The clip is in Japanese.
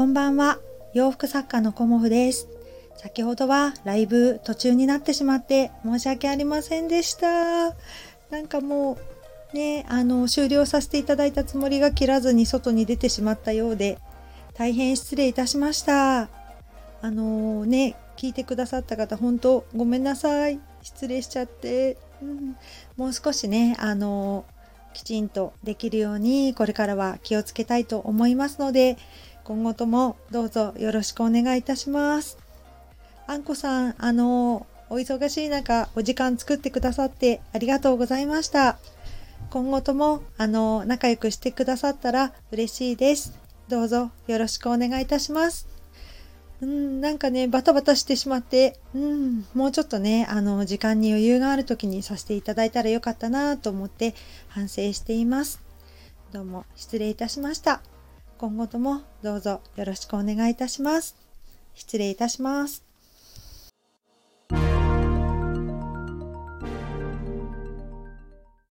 こんばんは。洋服作家のコモフです。先ほどはライブ途中になってしまって申し訳ありませんでした。なんかもうね、あの、終了させていただいたつもりが切らずに外に出てしまったようで、大変失礼いたしました。あのね、聞いてくださった方、本当ごめんなさい。失礼しちゃって。うん、もう少しね、あのきちんとできるようにこれからは気をつけたいと思いますので今後ともどうぞよろしくお願いいたします。あんこさん、あのお忙しい中お時間作ってくださってありがとうございました。今後ともあの仲良くしてくださったら嬉しいです。どうぞよろしくお願いいたします。うん、なんかね、バタバタしてしまって、うん、もうちょっとね、あの、時間に余裕がある時にさせていただいたらよかったなと思って反省しています。どうも失礼いたしました。今後ともどうぞよろしくお願いいたします。失礼いたします。